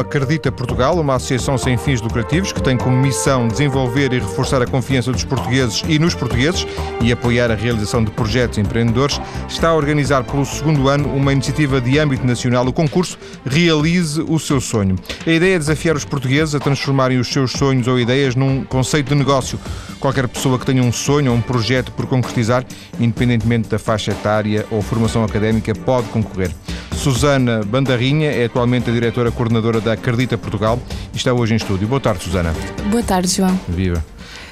Acredita Portugal, uma associação sem fins lucrativos que tem como missão desenvolver e reforçar a confiança dos portugueses e nos portugueses e apoiar a realização de projetos empreendedores, está a organizar pelo segundo ano uma iniciativa de âmbito nacional, o concurso Realize o Seu Sonho. A ideia é desafiar os portugueses a transformarem os seus sonhos ou ideias num conceito de negócio. Qualquer pessoa que tenha um sonho ou um projeto por concretizar, independentemente da faixa etária ou formação académica, pode concorrer. Susana Bandarrinha é atualmente a diretora coordenadora da Acredita Portugal e está hoje em estúdio. Boa tarde, Susana. Boa tarde, João. Viva.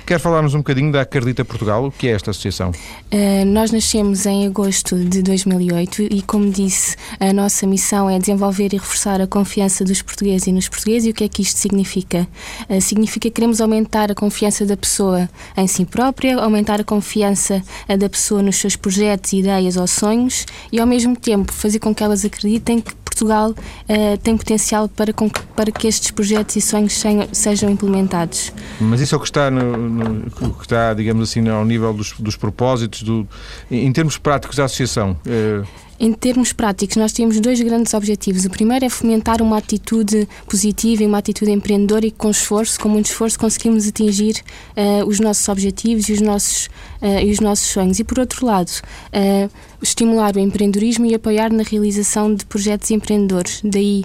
Quer falarmos um bocadinho da Acredita Portugal? O que é esta associação? Uh, nós nascemos em agosto de 2008 e, como disse, a nossa missão é desenvolver e reforçar a confiança dos portugueses e nos portugueses. E o que é que isto significa? Uh, significa que queremos aumentar a confiança da pessoa em si própria, aumentar a confiança da pessoa nos seus projetos, ideias ou sonhos e, ao mesmo tempo, fazer com que elas acreditem que Portugal uh, tem potencial para, para que estes projetos e sonhos sejam implementados. Mas isso é o que está, no, no que está digamos assim, ao nível dos, dos propósitos, do, em termos práticos da associação. Uh... Em termos práticos, nós temos dois grandes objetivos. O primeiro é fomentar uma atitude positiva e uma atitude empreendedora e com esforço, com muito esforço, conseguimos atingir uh, os nossos objetivos e os nossos, uh, e os nossos sonhos. E por outro lado, uh, estimular o empreendedorismo e apoiar na realização de projetos empreendedores. Daí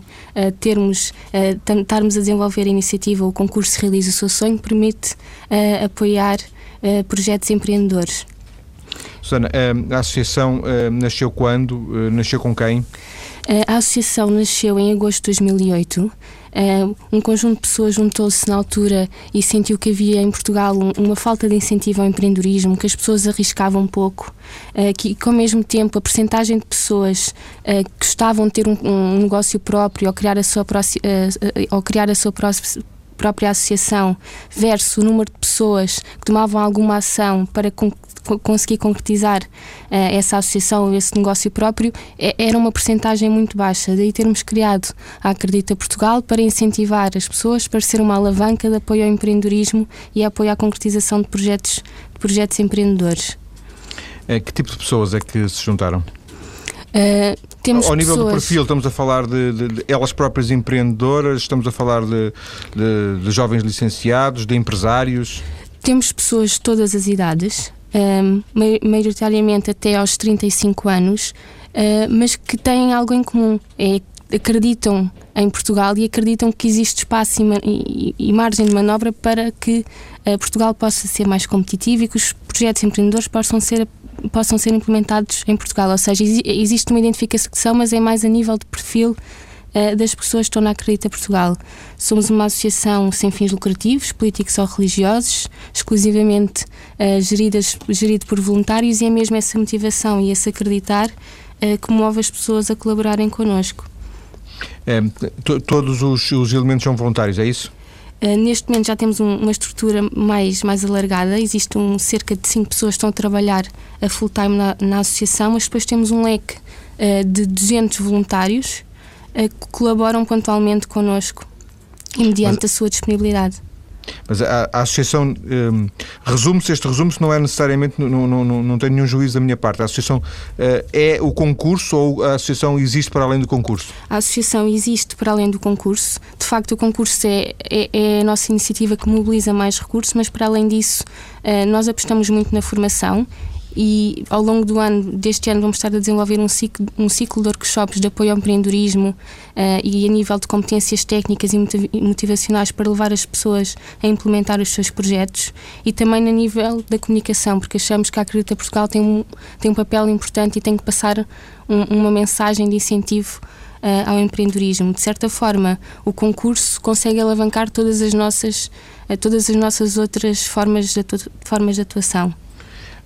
termos, estarmos a desenvolver a iniciativa O Concurso Realiza o Seu Sonho permite apoiar projetos empreendedores. Susana, a associação nasceu quando? Eh, nasceu com quem? A associação nasceu em agosto de 2008. Um conjunto de pessoas juntou-se na altura e sentiu que havia em Portugal uma falta de incentivo ao empreendedorismo, que as pessoas arriscavam um pouco, eh, que, ao mesmo tempo a percentagem de pessoas eh, que gostavam de ter um, negócio próprio ou criar a sua, ou criar a sua própria associação versus o número de pessoas que tomavam alguma ação para conseguir concretizar uh, essa associação, esse negócio próprio, é, era uma percentagem muito baixa. Daí termos criado a Acredita Portugal para incentivar as pessoas para ser uma alavanca de apoio ao empreendedorismo e apoio à concretização de projetos, de projetos empreendedores. É, que tipo de pessoas é que se juntaram? Uh, temos Ao nível pessoas... do perfil, estamos a falar de, de, de, elas próprias empreendedoras, estamos a falar de, de, jovens licenciados, de empresários? Temos pessoas de todas as idades, um, maioritariamente até aos 35 anos, uh, mas que têm algo em comum. É, acreditam em Portugal e acreditam que existe espaço e, e, e margem de manobra para que uh, Portugal possa ser mais competitivo e que os projetos empreendedores possam ser possam ser implementados em Portugal. Ou seja, existe uma identificação, mas é mais a nível de perfil uh, das pessoas que estão na Acredita Portugal. Somos uma associação sem fins lucrativos, políticos ou religiosos, exclusivamente uh, geridas, gerido por voluntários e é mesmo essa motivação e esse acreditar que move as pessoas a colaborarem connosco. É, todos os, os elementos são voluntários, é isso? Uh, neste momento já temos um, uma estrutura mais, mais alargada, existe um, cerca de 5 pessoas que estão a trabalhar a full time na, na associação, mas depois temos um leque uh, de 200 voluntários uh, que colaboram pontualmente connosco e mediante mas... a sua disponibilidade. Mas a, a associação um, resume-se, este resumo-se não é necessariamente, não, não, não, não tem nenhum juízo da minha parte. A associação uh, é o concurso ou a associação existe para além do concurso? A associação existe para além do concurso. De facto, o concurso é, é, é a nossa iniciativa que mobiliza mais recursos, mas para além disso, uh, nós apostamos muito na formação e ao longo do ano, deste ano, vamos estar a desenvolver um ciclo, um ciclo de workshops de apoio ao empreendedorismo uh, e a nível de competências técnicas e motivacionais para levar as pessoas a implementar os seus projetos e também a nível da comunicação, porque achamos que a Acredita Portugal tem um, tem um papel importante e tem que passar um, uma mensagem de incentivo uh, ao empreendedorismo. De certa forma, o concurso consegue alavancar todas as nossas, uh, todas as nossas outras formas de, formas de atuação.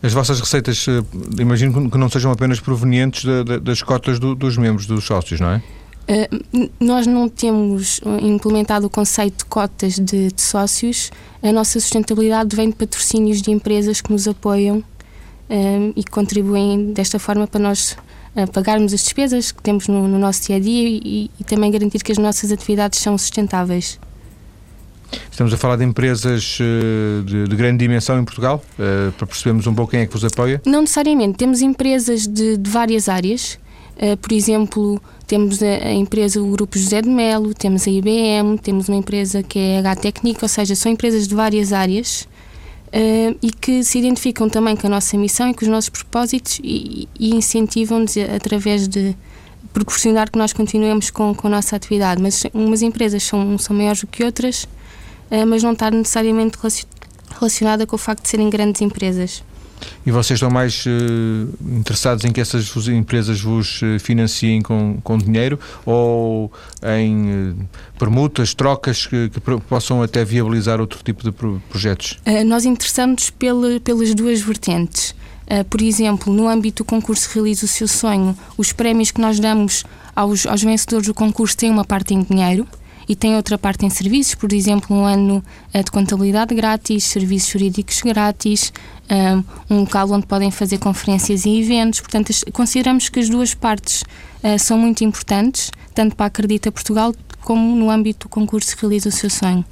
As vossas receitas, eh, imagino que não sejam apenas provenientes das cotas do, dos membros, dos sócios, não é? Uh, nós não temos implementado o conceito de cotas de, de, sócios. A nossa sustentabilidade vem de patrocínios de empresas que nos apoiam uh, e contribuem desta forma para nós uh, pagarmos as despesas que temos no, no nosso dia a dia e, e também garantir que as nossas atividades são sustentáveis. Estamos a falar de empresas eh, de, de grande dimensão em Portugal, uh, para percebermos um pouco quem é que vos apoia? Não necessariamente. Temos empresas de, de várias áreas. por exemplo, temos a, empresa, o Grupo José de Melo, temos a IBM, temos uma empresa que é a H-Técnica, ou seja, são empresas de várias áreas e que se identificam também com a nossa missão e com os nossos propósitos e, e incentivam-nos através de proporcionar que nós continuemos com, com a nossa atividade. Mas umas empresas são, são maiores do que outras, mas não está necessariamente relacionada com o facto de serem grandes empresas. E vocês estão mais uh, interessados em que essas empresas vos uh, financiem com, com dinheiro ou em uh, permutas, trocas que, que, possam até viabilizar outro tipo de pro projetos? nós interessamos pela, pelas duas vertentes. por exemplo, no âmbito do concurso Realiza o Seu Sonho, os prémios que nós damos aos, aos vencedores do concurso têm uma parte em dinheiro e tem outra parte em serviços, por exemplo, um ano eh, de contabilidade grátis, serviços jurídicos grátis, eh, um local onde podem fazer conferências e eventos. Portanto, consideramos que as duas partes eh, são muito importantes, tanto para a Acredita Portugal como no âmbito do concurso que realiza o seu sonho.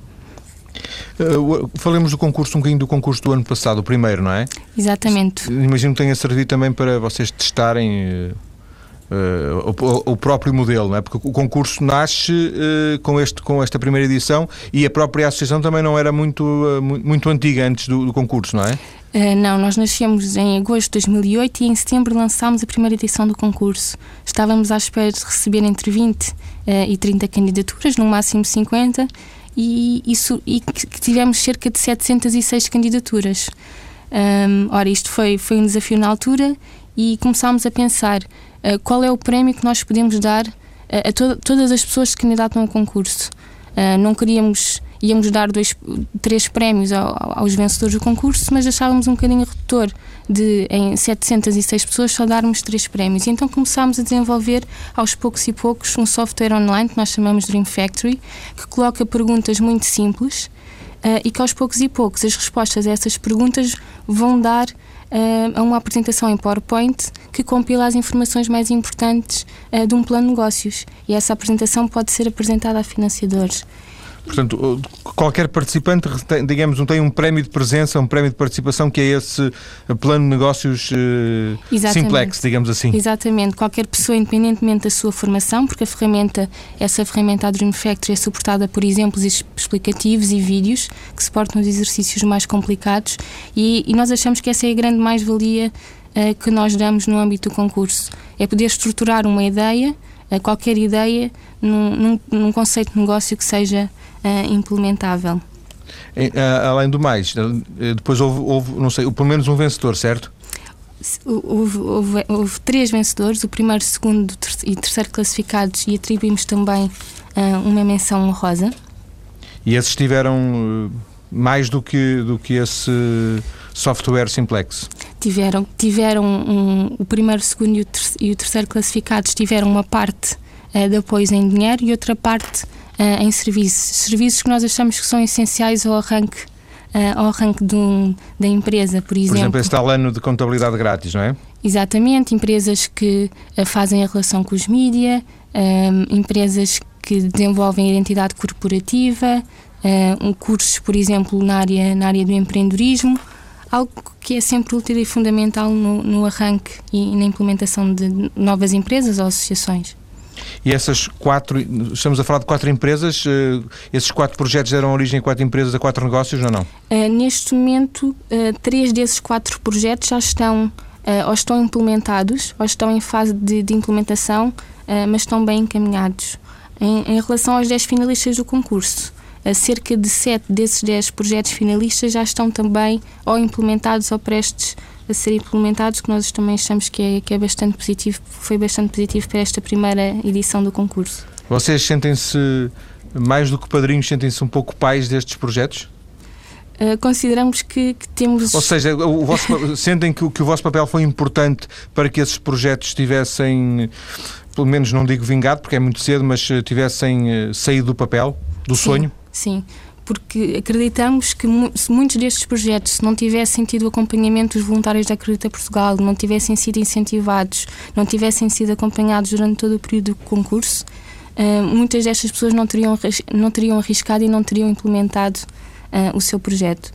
Uh, falemos do concurso, um bocadinho do concurso do ano passado, o primeiro, não é? Exatamente. Imagino que tenha servido também para vocês testarem Uh, o, o, próprio modelo, não é? porque o concurso nasce uh, com, este, com esta primeira edição e a própria associação também não era muito, uh, muito antiga antes do, do concurso, não é? não, nós nascemos em agosto de 2008 e em setembro lançámos a primeira edição do concurso. Estávamos à espera de receber entre 20 e 30 candidaturas, no máximo 50, e, isso, e tivemos cerca de 706 candidaturas. Um, ora, isto foi, foi um desafio na altura e começámos a pensar qual é o prémio que nós podemos dar uh, a to todas as pessoas que candidatam ao concurso. Uh, não queríamos, íamos dar dois, três prémios ao, aos vencedores do concurso, mas achávamos um bocadinho redutor de em 706 pessoas só darmos três prémios. E então começámos a desenvolver aos poucos e poucos um software online que nós chamamos Dream Factory, que coloca perguntas muito simples uh, e que aos poucos e poucos as respostas a essas perguntas vão dar a uma apresentação em PowerPoint que compila as informações mais importantes uh, de um plano de negócios. E essa apresentação pode ser apresentada a financiadores. Portanto, qualquer participante, digamos, não tem um prémio de presença, um prémio de participação, que é esse plano de negócios uh, simplex, digamos assim. Exatamente. Qualquer pessoa, independentemente da sua formação, porque a ferramenta, essa ferramenta a Dream Factory é suportada por exemplos explicativos e vídeos que suportam os exercícios mais complicados e, e nós achamos que essa é a grande mais-valia uh, que nós damos no âmbito do concurso. É poder estruturar uma ideia, uh, qualquer ideia, num, num, num conceito de negócio que seja uh, implementável. Uh, além do mais, eh, depois houve, houve, não sei, pelo menos um vencedor, certo? Houve, houve, houve, três vencedores, o primeiro, segundo e terceiro classificados, e atribuímos também uh, uma menção honrosa. E esses tiveram mais do que, do que esse software simplex? Tiveram, tiveram um, o primeiro, segundo e o, terceiro, e o terceiro classificados tiveram uma parte de apoio em dinheiro e outra parte uh, em serviços. Serviços que nós achamos que são essenciais ao arranque, uh, ao arranque um, da empresa, por exemplo. Por exemplo, este tal ano de contabilidade grátis, não é? Exatamente, empresas que fazem a relação com os mídia, empresas que desenvolvem a identidade corporativa, um, cursos, por exemplo, na área, na área do empreendedorismo, algo que é sempre útil e fundamental no, no arranque e na implementação de novas empresas ou associações. E essas quatro, estamos a falar de quatro empresas, eh, esses quatro projetos deram origem a quatro empresas, a quatro negócios ou não? Uh, neste momento, uh, três desses quatro projetos já estão ou estão implementados ou estão em fase de, de implementação, mas estão bem encaminhados. Em, em, relação aos dez finalistas do concurso, cerca de sete desses dez projetos finalistas já estão também ou implementados ou prestes a ser implementados, que nós também achamos que é, que é bastante positivo, foi bastante positivo para esta primeira edição do concurso. Vocês sentem-se, mais do que padrinhos, sentem-se um pouco pais destes projetos? Uh, consideramos que, que, temos. Ou seja, o vosso, sentem que, que, o vosso papel foi importante para que esses projetos tivessem, pelo menos não digo vingado, porque é muito cedo, mas eh, tivessem eh, saído do papel, do sim, sonho? Sim porque acreditamos que se muitos destes projetos se não tivessem tido acompanhamento dos voluntários da Acredita Portugal, não tivessem sido incentivados, não tivessem sido acompanhados durante todo o período do concurso, uh, muitas destas pessoas não teriam, não teriam arriscado e não teriam implementado uh, o seu projeto.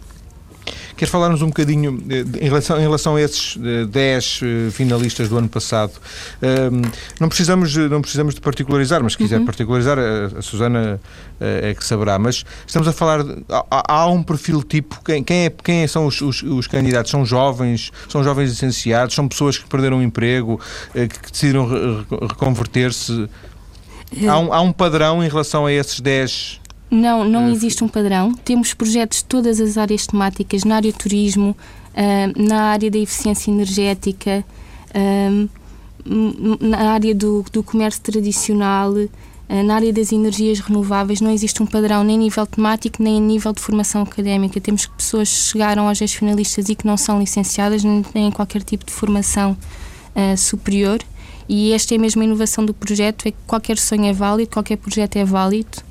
Quer falar-nos um bocadinho em relação, em relação a esses 10 finalistas do ano passado? Não precisamos, não precisamos de particularizar, mas se quiser uhum. particularizar, a, a Susana é que saberá. Mas estamos a falar. De, há, há, um perfil tipo. Quem, quem, é, quem são os, os, os, candidatos? São jovens? São jovens licenciados? São pessoas que perderam o emprego? Que, que decidiram reconverter-se? Há um, há um padrão em relação a esses 10 não, não uh, existe um padrão. Temos projetos de todas as áreas temáticas, na área do turismo, uh, na área da eficiência energética, uh, na área do, do comércio tradicional, na área das energias renováveis. Não existe um padrão nem a nível temático, nem a nível de formação académica. Temos pessoas que chegaram aos 10 finalistas e que não são licenciadas, nem em qualquer tipo de formação superior. E esta é a mesma inovação do projeto, é que qualquer sonho é válido, qualquer projeto é válido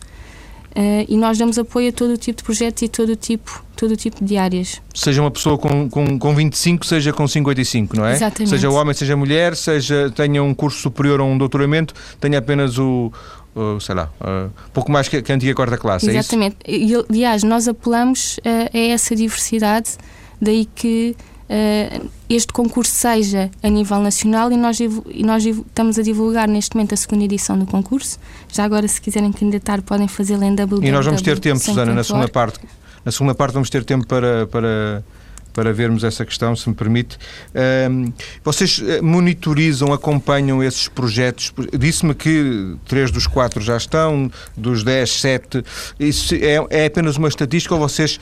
Uh, e nós damos apoio a todo o tipo de projetos e todo o tipo, todo o tipo de áreas. Seja uma pessoa com, com, com 25, seja com 55, não é? Exatamente. Seja homem, seja mulher, seja tenha um curso superior a um doutoramento, tenha apenas o, o sei lá, uh, pouco mais que, que a antiga quarta classe, Exatamente. é isso? Exatamente. Aliás, nós apelamos uh, a essa diversidade, daí que este concurso seja a nível nacional e nós, e nós estamos a divulgar neste momento a segunda edição do concurso. Já agora, se quiserem candidatar, podem fazê-lo em www. E nós vamos ter tempo, Susana, na segunda parte. Na segunda parte vamos ter tempo para, para para vermos essa questão, se me permite. vocês eh, monitorizam, acompanham esses projetos? Disse-me que três dos quatro já estão, dos dez, sete. Isso é, é apenas uma estatística ou vocês,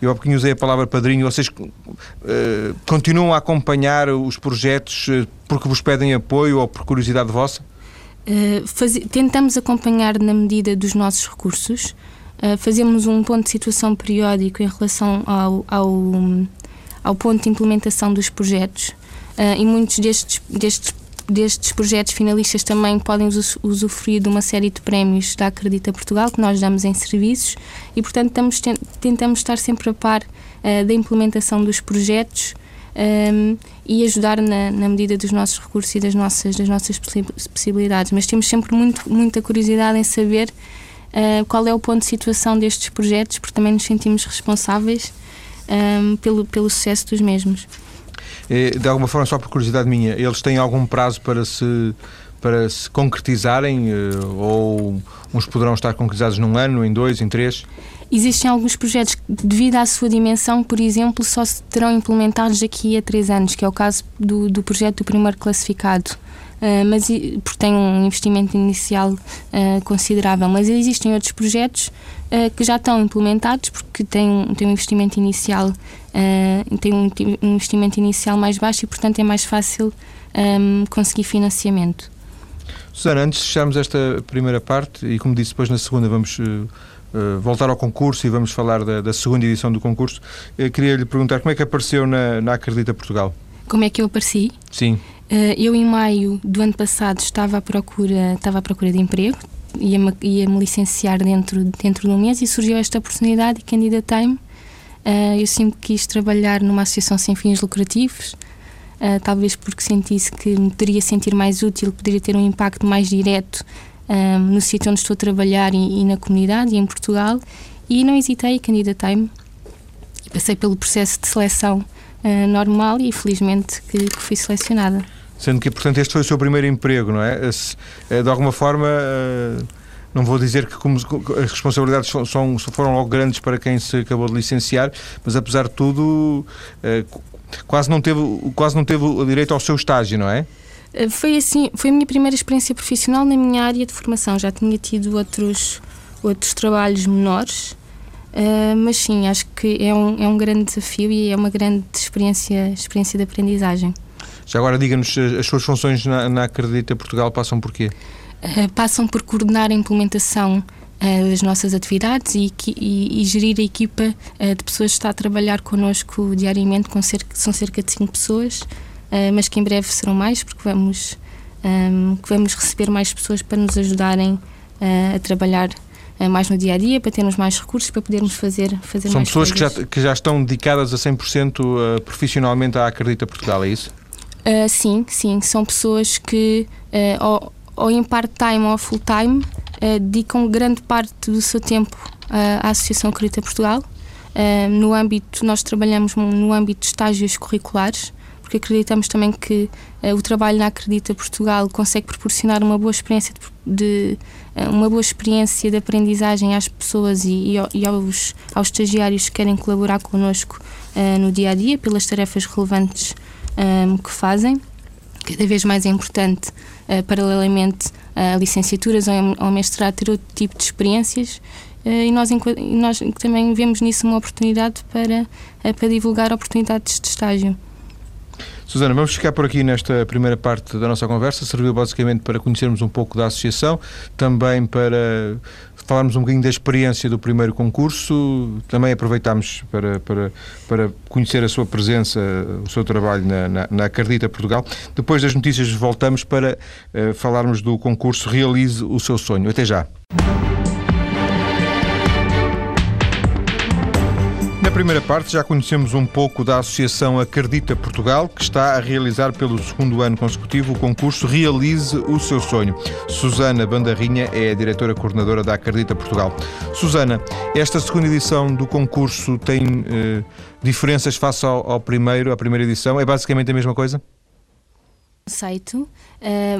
eu há pouquinho usei a palavra padrinho, vocês uh, continuam a acompanhar os projetos eh, porque vos pedem apoio ou por curiosidade vossa? Uh, faz, tentamos acompanhar na medida dos nossos recursos. Uh, fazemos um ponto de situação periódico em relação ao, ao, ao ponto de implementação dos projetos uh, e muitos destes, destes, destes projetos finalistas também podem usufruir de uma série de prémios da Acredita Portugal que nós damos em serviços e, portanto, estamos, tentamos estar sempre a par uh, da implementação dos projetos um, e ajudar na, na, medida dos nossos recursos e das nossas, das nossas possibilidades. Mas temos sempre muito, muita curiosidade em saber uh, qual é o ponto de situação destes projetos, porque também nos sentimos responsáveis um, pelo, pelo sucesso dos mesmos. De alguma forma, só por curiosidade minha, eles têm algum prazo para se para se concretizarem eh, ou uns poderão estar concretizados num ano, em dois, em três? Existem alguns projetos que, devido à sua dimensão, por exemplo, só se terão implementados daqui a três anos, que é o caso do, do projeto do primeiro classificado. Uh, mas porque tem um investimento inicial uh, considerável. Mas existem outros projetos uh, que já estão implementados porque têm têm um investimento inicial têm um, investimento inicial mais baixo e portanto é mais fácil um, conseguir financiamento. Susana, antes de fecharmos esta primeira parte e como disse depois na segunda vamos voltar ao concurso e vamos falar da, da segunda edição do concurso, queria lhe perguntar como é que apareceu na, na Acredita Portugal? Como é que eu apareci? Sim. Uh, eu, em maio do ano passado, estava à procura, estava à procura de emprego, ia-me ia -me licenciar dentro, dentro de um mês e surgiu esta oportunidade e candidatei-me. Uh, eu sempre quis trabalhar numa associação sem fins lucrativos, uh, talvez porque sentisse que me poderia sentir mais útil, poderia ter um impacto mais direto no sítio onde estou a trabalhar e, e, na comunidade e em Portugal. E não hesitei, candidatei-me. Passei pelo processo de seleção uh, normal e felizmente que, que, fui selecionada. Sendo que, portanto, este foi o seu primeiro emprego, não é? Eh, de alguma forma, não vou dizer que como, as responsabilidades são, foram logo grandes para quem se acabou de licenciar, mas apesar de tudo, quase, não teve, quase não teve o direito ao seu estágio, não é? Foi assim, foi a minha primeira experiência profissional na minha área de formação. Já tinha tido outros, outros trabalhos menores, Uh, mas sim, acho que é um, é um grande desafio e é uma grande experiência, experiência de aprendizagem. Já agora diga-nos, as suas funções na, na Acredita Portugal passam por quê? Uh, passam por coordenar a implementação uh, das nossas atividades e, e, e, gerir a equipa de pessoas que está a trabalhar connosco diariamente, com cerca, são cerca de 5 pessoas, mas que em breve serão mais, porque vamos, um, vamos receber mais pessoas para nos ajudarem a trabalhar eh, mais no dia a dia, para termos mais recursos, para podermos fazer, fazer São mais pessoas que já, que já estão dedicadas a 100% uh, profissionalmente à Acredita Portugal, é isso? Uh, sim, sim. São pessoas que, uh, ou, ou, em part-time ou full-time, dedicam grande parte do seu tempo à Associação Acredita Portugal. no âmbito, nós trabalhamos no âmbito de estágios curriculares, porque acreditamos também que uh, o trabalho na Acredita Portugal consegue proporcionar uma boa experiência de, de uh, uma boa experiência de aprendizagem às pessoas e, e aos, aos estagiários que querem colaborar connosco uh, no dia a dia pelas tarefas relevantes um, que fazem. Cada vez mais é importante, paralelamente a licenciaturas ou ao mestrado, ter outro tipo de experiências e nós, nós também vemos nisso uma oportunidade para, para divulgar oportunidades de estágio. Susana, vamos ficar por aqui nesta primeira parte da nossa conversa. Serviu basicamente para conhecermos um pouco da associação, também para falarmos um bocadinho da experiência do primeiro concurso, também aproveitámos para, para, para conhecer a sua presença, o seu trabalho na, na, na Acredita Portugal. Depois das notícias voltamos para uh, falarmos do concurso Realize o seu sonho. Até já. Primeira parte já conhecemos um pouco da Associação Acredita Portugal, que está a realizar pelo segundo ano consecutivo o concurso Realize o Seu Sonho. Susana Bandarrinha é a diretora coordenadora da Acredita Portugal. Susana, esta segunda edição do concurso tem eh, diferenças face ao, ao primeiro, à primeira edição? É basicamente a mesma coisa? Aceito, uh,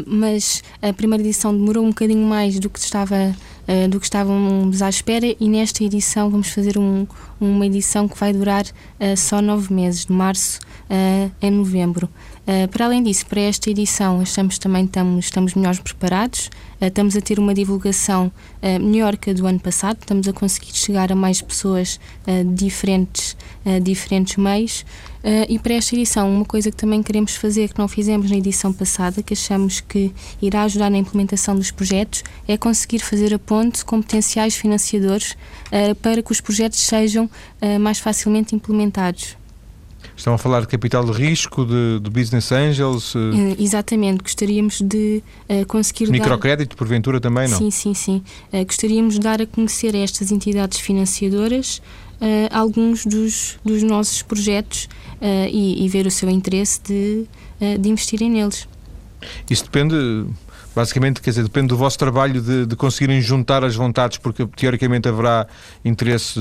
mas a primeira edição demorou um bocadinho mais do que estava uh, do que estávamos à espera e nesta edição vamos fazer um, uma edição que vai durar uh, só nove meses, de março a novembro. para além disso, para esta edição achamos também estamos, estamos melhores preparados, estamos a ter uma divulgação melhor que a do ano passado, estamos a conseguir chegar a mais pessoas de diferentes, diferentes meios. Uh, e para esta edição, uma coisa que também queremos fazer, que não fizemos na edição passada, que achamos que irá ajudar na implementação dos projetos, é conseguir fazer a ponte com potenciais financiadores uh, para que os projetos sejam uh, mais facilmente implementados. Estão a falar de capital de risco, de, de business angels? Exatamente, gostaríamos de uh, conseguir. Microcrédito, dar... porventura, também, não? Sim, sim, sim. Uh, gostaríamos de dar a conhecer a estas entidades financiadoras uh, alguns dos, dos nossos projetos uh, e, e, ver o seu interesse de, uh, de investirem neles. Isso depende, basicamente, quer dizer, depende do vosso trabalho de, de conseguirem juntar as vontades, porque teoricamente haverá interesse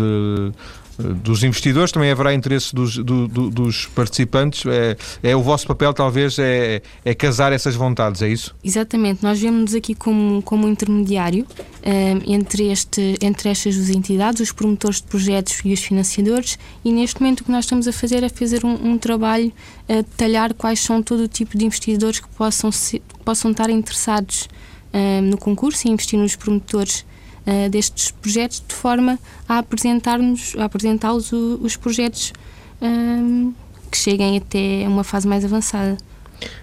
dos investidores, também haverá interesse dos, do, do, dos participantes. É, é, o vosso papel, talvez, é, é casar essas vontades, é isso? Exatamente. Nós vemos-nos aqui como, como intermediário um, eh, entre, este, entre estas duas entidades, os promotores de projetos e os financiadores, e neste momento o que nós estamos a fazer é fazer um, um trabalho a detalhar quais são todo o tipo de investidores que possam, ser, possam estar interessados um, eh, no concurso e investir nos promotores uh, destes projetos de forma a apresentar-nos, a apresentá-los os projetos uh, que cheguem até uma fase mais avançada.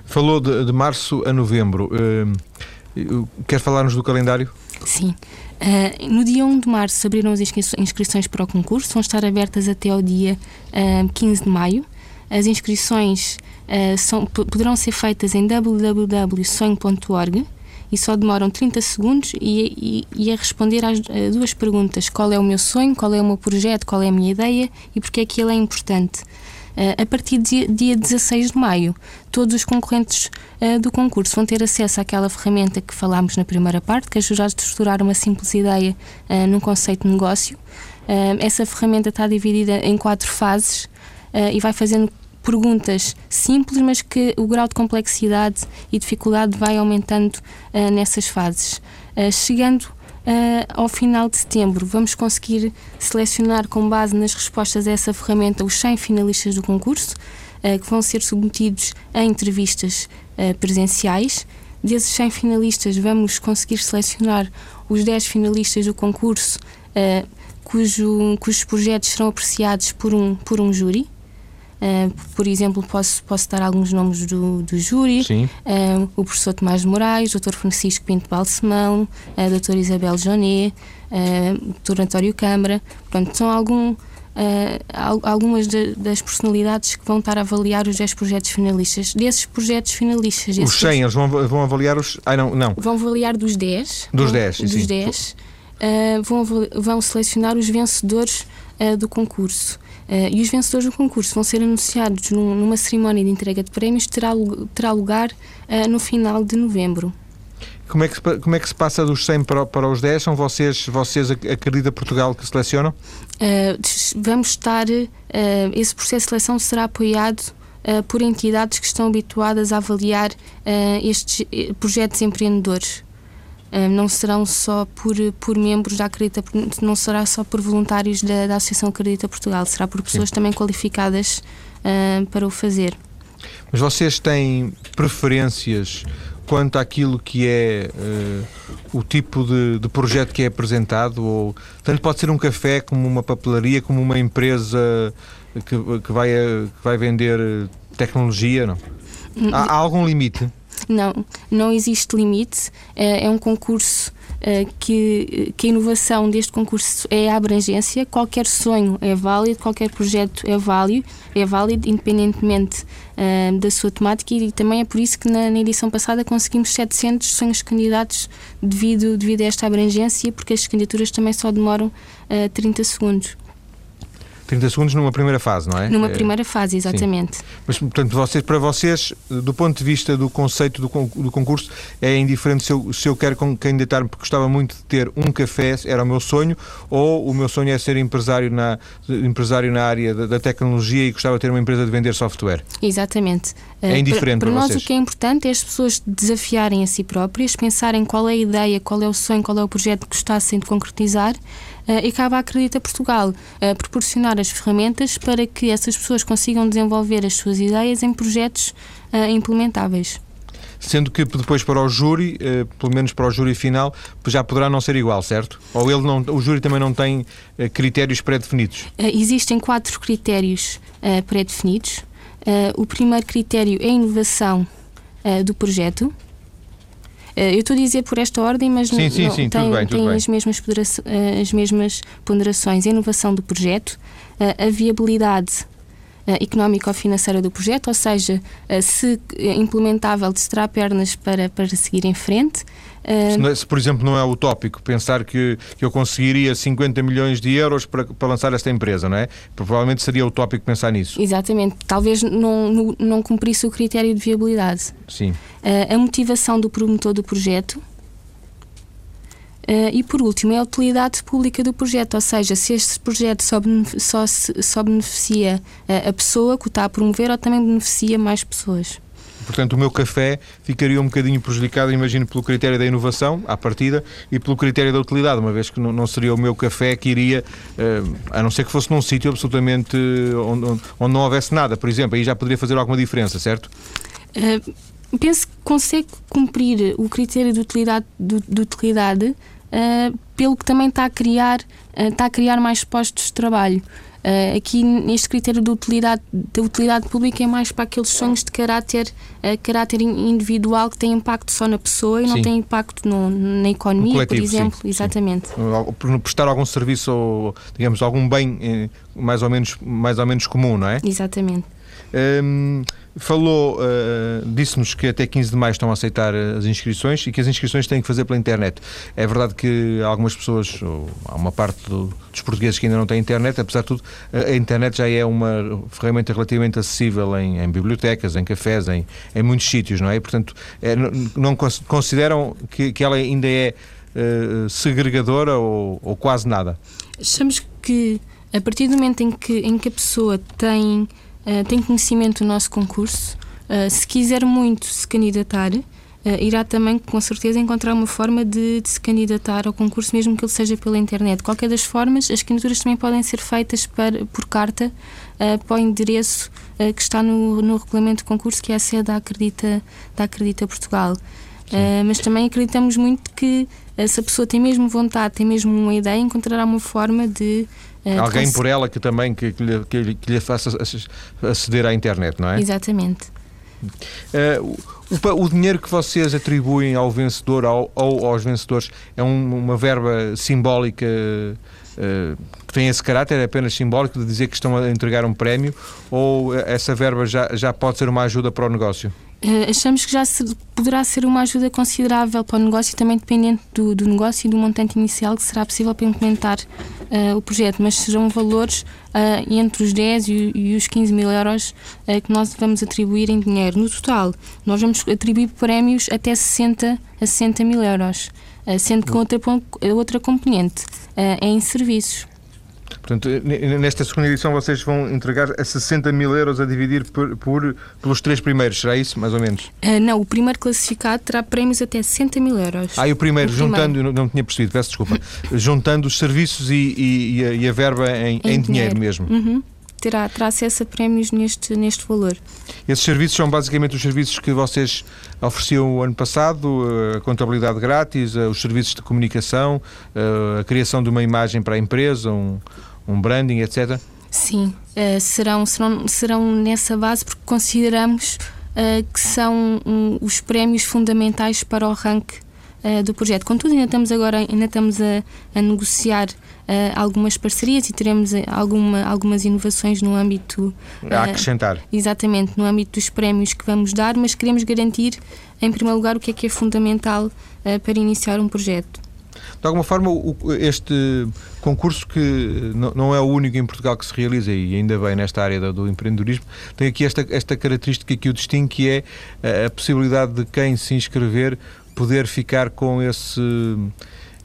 Falou de, de março a novembro. Uh, quer falar-nos do calendário? Sim. Uh, no dia 1 de março abriram as inscrições para o concurso, vão estar abertas até ao dia uh, 15 de maio. As inscrições uh, são, poderão ser feitas em www.sonho.org e só demoram 30 segundos e, e, e a responder às a duas perguntas: qual é o meu sonho, qual é o meu projeto, qual é a minha ideia e porque é que ele é importante. Uh, a partir de dia 16 de maio, todos os concorrentes uh, do concurso vão ter acesso àquela ferramenta que falámos na primeira parte, que ajuda a estruturar uma simples ideia uh, num conceito de negócio. essa ferramenta está dividida em quatro fases e vai fazendo perguntas simples, mas que o grau de complexidade e dificuldade vai aumentando uh, nessas fases. Uh, chegando uh, ao final de setembro, vamos conseguir selecionar, com base nas respostas a essa ferramenta, os 100 finalistas do concurso, que vão ser submetidos a entrevistas presenciais. Desses 100 finalistas, vamos conseguir selecionar os 10 finalistas do concurso, cujo, cujos projetos serão apreciados por um, por um júri. Uh, por exemplo, posso, posso dar alguns nomes do, do júri: uh, o professor Tomás de Moraes, o Dr. Francisco Pinto Balsemão, a Dra. Isabel Jonet, uh, o Dr. António Câmara. Portanto, são algum, algumas de, das personalidades que vão estar a avaliar os 10 projetos finalistas. Desses projetos finalistas. Os 100, eles vão, vão avaliar os. Ah, não, não. Vão avaliar dos 10. Dos 10, Dos sim. 10. vão, vão selecionar os vencedores do concurso. Uh, e os vencedores do concurso vão ser anunciados num, numa cerimónia de entrega de prémios que terá, terá lugar uh, no final de novembro. Como é que, como é que se passa dos 100 para, para os 10? São vocês, vocês Acredita Portugal, que selecionam? Uh, vamos estar, esse processo de seleção será apoiado por entidades que estão habituadas a avaliar estes projetos empreendedores. Não serão só por, por membros da Acredita, não será só por voluntários da, da Associação Acredita Portugal, será por pessoas Sim. também qualificadas para o fazer. Mas vocês têm preferências quanto àquilo que é uh, o tipo de, de, projeto que é apresentado? Ou, tanto pode ser um café, como uma papelaria, como uma empresa que, que, vai, que vai vender tecnologia? Não? Há, há algum limite? Não, não existe limite. É, é um concurso eh, que, que a inovação deste concurso é a abrangência. Qualquer sonho é válido, qualquer projeto é válido, é válido independentemente uh, da sua temática e também é por isso que na, na, edição passada conseguimos 700 sonhos candidatos devido, devido a esta abrangência, porque as candidaturas também só demoram uh, eh, 30 segundos. 30 segundos numa primeira fase, não é? Numa é... primeira fase, exatamente. Sim. Mas, portanto, vocês, para vocês, do ponto de vista do conceito do, do concurso, é indiferente se eu, se eu quero candidatar-me porque gostava muito de ter um café, era o meu sonho, ou o meu sonho é ser empresário na, empresário na área da, da tecnologia e gostava de ter uma empresa de vender software. Exatamente. É indiferente para, para, para nós vocês. o que é importante é as pessoas desafiarem a si próprias, pensarem qual é a ideia, qual é o sonho, qual é o projeto que gostassem de concretizar uh, e cabe à Acredita Portugal uh, proporcionar as ferramentas para que essas pessoas consigam desenvolver as suas ideias em projetos uh, implementáveis sendo que depois para o júri, eh, pelo menos para o júri final, já poderá não ser igual, certo? Ou ele não, o júri também não tem eh, critérios pré-definidos? Eh, existem quatro critérios pré-definidos. O primeiro critério é a inovação do projeto. Eh, eu estou a dizer por esta ordem, mas sim, sim, sim, tem, bem, tem as, mesmas eh, as mesmas ponderações. A inovação do projeto, eh, a viabilidade económica ou financeira do projeto, ou seja, se implementável, se terá pernas para, para seguir em frente. Se, é, se, por exemplo, não é utópico pensar que, que eu conseguiria 50 milhões de euros para, para lançar esta empresa, não é? Provavelmente seria utópico pensar nisso. Exatamente. Talvez não, não cumprisse o critério de viabilidade. Sim. a motivação do promotor do projeto. Uh, e por último, é a utilidade pública do projeto, ou seja, se este projeto só, só, só beneficia uh, a pessoa que o está a promover ou também beneficia mais pessoas. Portanto, o meu café ficaria um bocadinho prejudicado, imagino, pelo critério da inovação, à partida, e pelo critério da utilidade, uma vez que não, seria o meu café que iria, eh, a não ser que fosse num sítio absolutamente onde, onde, não houvesse nada, por exemplo, aí já poderia fazer alguma diferença, certo? Uh, penso que consegue cumprir o critério de utilidade, de, de utilidade uh, pelo que também está a criar, uh, está a criar mais postos de trabalho. Uh, aqui neste critério de utilidade, de utilidade pública é mais para aqueles sonhos de caráter, uh, caráter individual que têm impacto só na pessoa e Sim. não têm impacto no, na economia, coletivo, por exemplo. Sim, Exatamente. Sim. Prestar algum serviço ou, digamos, algum bem eh, mais ou menos, mais ou menos comum, não é? Exatamente. Um, falou, uh, disse-nos que até 15 de maio estão a aceitar as inscrições e que as inscrições têm que fazer pela internet. É verdade que algumas pessoas, ou há uma parte do, dos portugueses que ainda não têm internet, apesar de tudo, a internet já é uma ferramenta relativamente acessível em, em bibliotecas, em cafés, em, em, muitos sítios, não é? E, portanto, é, não consideram que, que ela ainda é uh, segregadora ou, ou quase nada? Achamos que a partir do momento em que, em que a pessoa tem eh, tem conhecimento do nosso concurso, uh, se quiser muito se candidatar, uh, irá também, com certeza, encontrar uma forma de, de, se candidatar ao concurso, mesmo que ele seja pela internet. Qualquer das formas, as candidaturas também podem ser feitas para, por carta para o endereço que está no, no regulamento do concurso, que é a sede da Acredita, da Acredita Portugal. mas também acreditamos muito que se a pessoa tem mesmo vontade, tem mesmo uma ideia, encontrará uma forma de Uh, Alguém por ela que também que, que, lhe, que, que lhe faça aceder à internet, não é? Exatamente. Uh, o, o, dinheiro que vocês atribuem ao vencedor ao, ou aos vencedores é um, uma verba simbólica uh, que tem esse caráter é apenas simbólico de dizer que estão a entregar um prémio ou essa verba já, já pode ser uma ajuda para o negócio? Uh, achamos que já se, poderá ser uma ajuda considerável para o negócio, também dependente do, do negócio e do montante inicial que será possível para implementar uh, o projeto, mas serão valores uh, entre os 10 e, e, os 15 mil euros que nós vamos atribuir em dinheiro. No total, nós vamos atribuir prémios até 60 a 60 mil euros, sendo que outra, outra componente é em serviços. Portanto, nesta segunda edição vocês vão entregar a 60 mil euros a dividir por, por pelos três primeiros, será isso, mais ou menos? Uh, não, o primeiro classificado terá prémios até 60 mil euros. Ah, e o primeiro, o juntando, primeiro. Não, não tinha percebido, peço desculpa, juntando os serviços e, e, e, a, e a, verba em, em, em dinheiro. dinheiro. mesmo. Uhum terá, terá acesso a prémios neste, neste valor. Esses serviços são basicamente os serviços que vocês ofereciam o ano passado, a contabilidade grátis, os serviços de comunicação, a criação de uma imagem para a empresa, um, um branding, etc? Sim, serão, serão, serão nessa base porque consideramos que são os prémios fundamentais para o ranking uh, do projeto. Contudo, ainda estamos agora ainda estamos a, a negociar algumas parcerias e teremos alguma, algumas inovações no âmbito. a acrescentar. Exatamente, no âmbito dos prémios que vamos dar, mas queremos garantir, em primeiro lugar, o que é que é fundamental para iniciar um projeto. De alguma forma, este concurso, que não é o único em Portugal que se realiza, e ainda bem nesta área do empreendedorismo, tem aqui esta, esta característica que o distingue, que é a possibilidade de quem se inscrever poder ficar com esse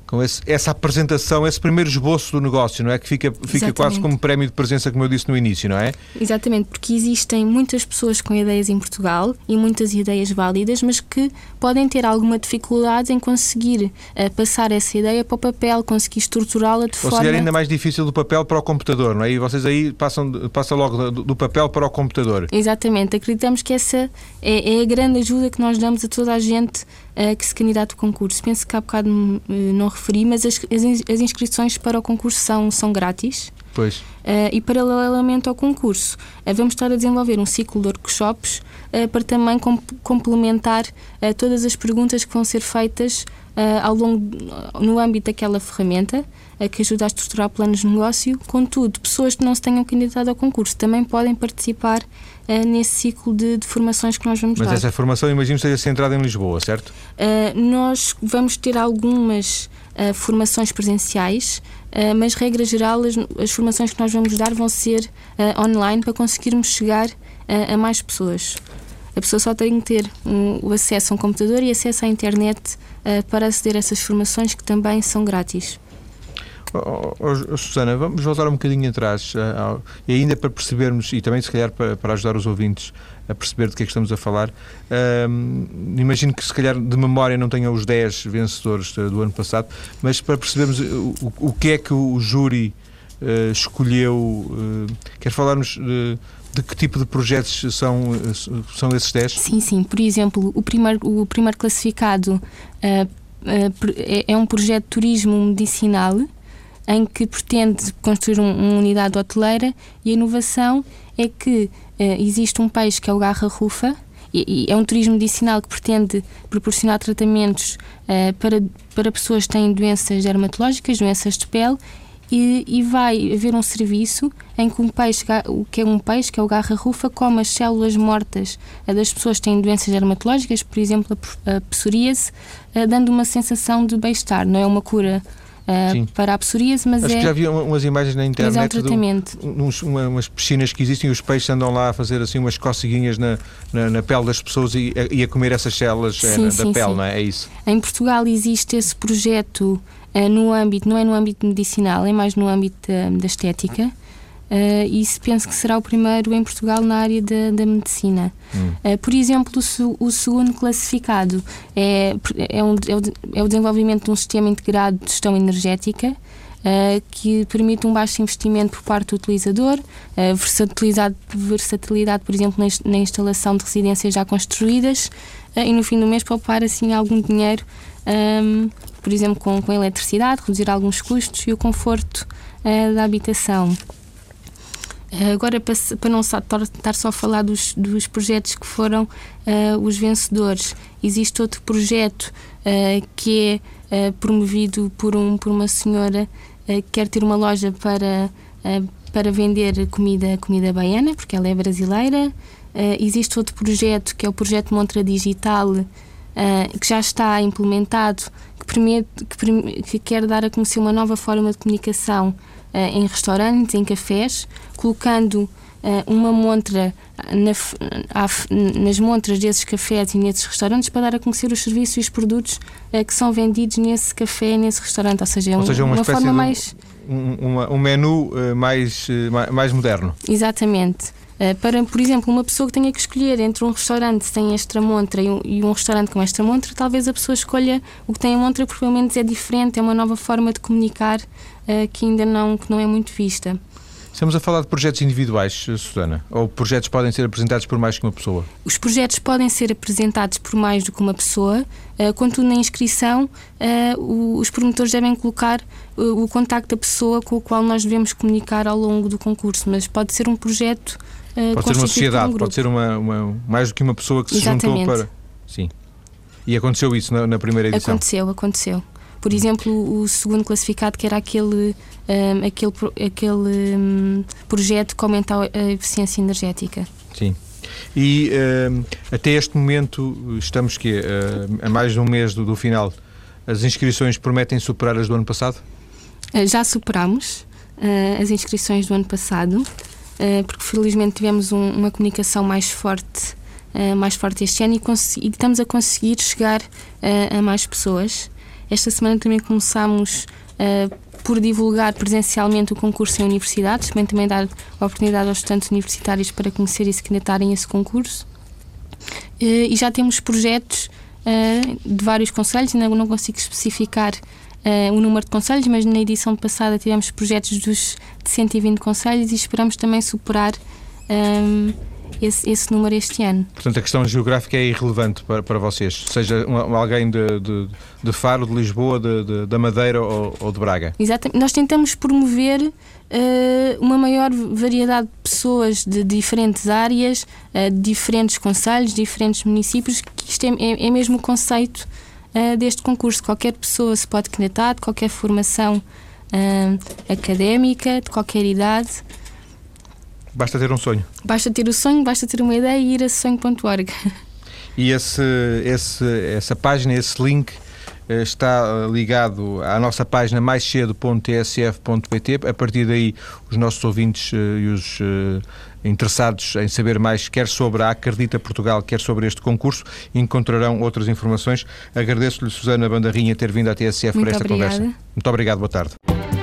com esse, essa apresentação, esse primeiro esboço do negócio, não é? Que fica, fica quase como prémio de presença, como eu disse no início, não é? Exatamente, porque existem muitas pessoas com ideias em Portugal e muitas ideias válidas, mas que podem ter alguma dificuldade em conseguir uh, passar essa ideia para o papel, conseguir estruturá-la de Ou forma. Ou seja, ainda mais difícil do papel para o computador, não é? E vocês aí passam, passam logo do, do papel para o computador. Exatamente, acreditamos que essa é, é a grande ajuda que nós damos a toda a gente uh, que se candidata ao concurso. Penso que há bocado uh, não referi, mas as, as, inscrições para o concurso são, são grátis. Pois. Uh, e paralelamente ao concurso, uh, vamos estar a desenvolver um ciclo de workshops para também complementar todas as perguntas que vão ser feitas ao longo, no âmbito daquela ferramenta que ajuda a estruturar planos de negócio. Contudo, pessoas que não se tenham candidatado ao concurso também podem participar nesse ciclo de, de, formações que nós vamos Mas dar. Mas essa formação, imagino, seja centrada em Lisboa, certo? nós vamos ter algumas formações presenciais Uh, mas, regra geral, as, as, formações que nós vamos dar vão ser uh, online para conseguirmos chegar uh, a mais pessoas. A pessoa só tem que ter um, o acesso a um computador e acesso à internet para aceder a essas formações que também são grátis. Oh, oh, Susana, vamos voltar um bocadinho atrás, uh, e ainda para percebermos, e também se calhar para, para, ajudar os ouvintes a perceber de que é que estamos a falar, uh, imagino que se calhar de memória não tenham os 10 vencedores do ano passado, mas para percebermos o, o que é que o júri uh, escolheu, quer falar-nos de que tipo de projetos são, são esses 10? Sim, sim. Por exemplo, o primeiro, o primeiro classificado é, é um projeto de turismo medicinal em que pretende construir um, uma unidade hoteleira e a inovação é que uh, existe um peixe que é o garra-rufa e, e, é um turismo medicinal que pretende proporcionar tratamentos uh, para, para pessoas que têm doenças dermatológicas, doenças de pele e, e, vai haver um serviço em que um peixe, que é um peixe, que é o garra-rufa, come as células mortas eh, das pessoas que têm doenças dermatológicas, por exemplo, a psoríase, dando uma sensação de bem-estar. Não é uma cura uh, para a psoríase, mas Acho é... que já havia umas imagens na internet mas é um tratamento. De, uns, uma, umas piscinas que existem e os peixes andam lá a fazer assim umas coceguinhas na, na, na pele das pessoas e, e, a comer essas células sim, é, sim, da pele, sim. não é? É isso. Em Portugal existe esse projeto uh, no âmbito, não é no âmbito medicinal, é mais no âmbito da, da estética. Uh, isso penso que será o primeiro em Portugal na área da, da medicina. Hum. Uh, por exemplo, o, o, segundo classificado é, é, um, é, o, é, o, desenvolvimento de um sistema integrado de gestão energética uh, que permite um baixo investimento por parte do utilizador, versatilidade, versatilidade, por exemplo, na, na, instalação de residências já construídas e no fim do mês poupar assim algum dinheiro, um, por exemplo, com, com eletricidade, reduzir alguns custos e o conforto da habitação. Eh, agora, para, não estar só a falar dos, dos projetos que foram uh, os vencedores, existe outro projeto uh, que é uh, promovido por, um, por uma senhora que quer ter uma loja para, para vender comida, comida baiana, porque ela é brasileira. existe outro projeto, que é o projeto Montra Digital, que já está implementado, que, permite, que, que quer dar a conhecer uma nova forma de comunicação em restaurantes, em cafés, colocando uma montra na, nas montras desses cafés e nesses restaurantes para dar a conhecer os serviços e os produtos que são vendidos nesse café, nesse restaurante. Ou seja, é Ou seja uma, uma forma de... mais um, um menu uh, mais, uh, mais moderno. Exatamente. Uh, para, por exemplo, uma pessoa que tenha que escolher entre um restaurante sem extra montra e um, e um restaurante com extra montra, talvez a pessoa escolha o que tem a montra porque pelo menos é diferente, é uma nova forma de comunicar que ainda não, que não é muito vista. Estamos a falar de projetos individuais, Susana? Ou projetos podem ser apresentados por mais que uma pessoa? Os projetos podem ser apresentados por mais do que uma pessoa, uh, contudo, na inscrição, uh, os promotores devem colocar uh, o contacto da pessoa com o qual nós devemos comunicar ao longo do concurso, mas pode ser um projeto. pode ser uma sociedade, um pode ser uma, uma, mais do que uma pessoa que se Exatamente. juntou para. Sim. E aconteceu isso na, na primeira edição? Aconteceu, aconteceu. Por exemplo, o segundo classificado, que era aquele, um, aquele, aquele um, projeto que aumenta a eficiência energética. Sim. E um, até este momento, estamos que a mais de um mês do, do, final, as inscrições prometem superar as do ano passado? Uh, já superamos uh, as inscrições do ano passado, uh, porque felizmente tivemos um, uma comunicação mais forte. mais forte este ano e, e, estamos a conseguir chegar a mais pessoas. Esta semana também começámos uh, por divulgar presencialmente o concurso em universidades, também, também dar a oportunidade aos estudantes universitários para conhecer e se candidatarem a esse concurso. Uh, e já temos projetos uh, de vários conselhos, ainda não consigo especificar o número de conselhos, mas na edição passada tivemos projetos dos, de 120 conselhos e esperamos também superar esse, esse número este ano. Portanto, a questão geográfica é irrelevante para, para vocês, seja um, alguém de, de, de, Faro, de Lisboa, de, de da Madeira ou, ou, de Braga. Exatamente. Nós tentamos promover uh, uma maior variedade de pessoas de diferentes áreas, uh, de diferentes conselhos, diferentes municípios, que isto é, é, é mesmo o conceito uh, deste concurso. Qualquer pessoa se pode candidatar, de qualquer formação académica, de qualquer idade. Basta ter um sonho. Basta ter o sonho, basta ter uma ideia e ir a sonho.org. E esse, esse, essa página, esse link eh, está ligado à nossa página mais cedo.tsf.pt. A partir daí, os nossos ouvintes eh, e os eh, interessados em saber mais, quer sobre a Acredita Portugal, quer sobre este concurso, encontrarão outras informações. Agradeço-lhe, Susana Bandarrinha, ter vindo à TSF Muito para esta obrigada. conversa. Muito obrigado, boa tarde.